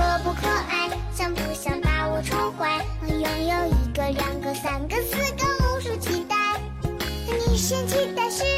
可不可爱？想不想把我宠坏？能拥有一个、两个、三个、四个无数期待，你嫌弃的是。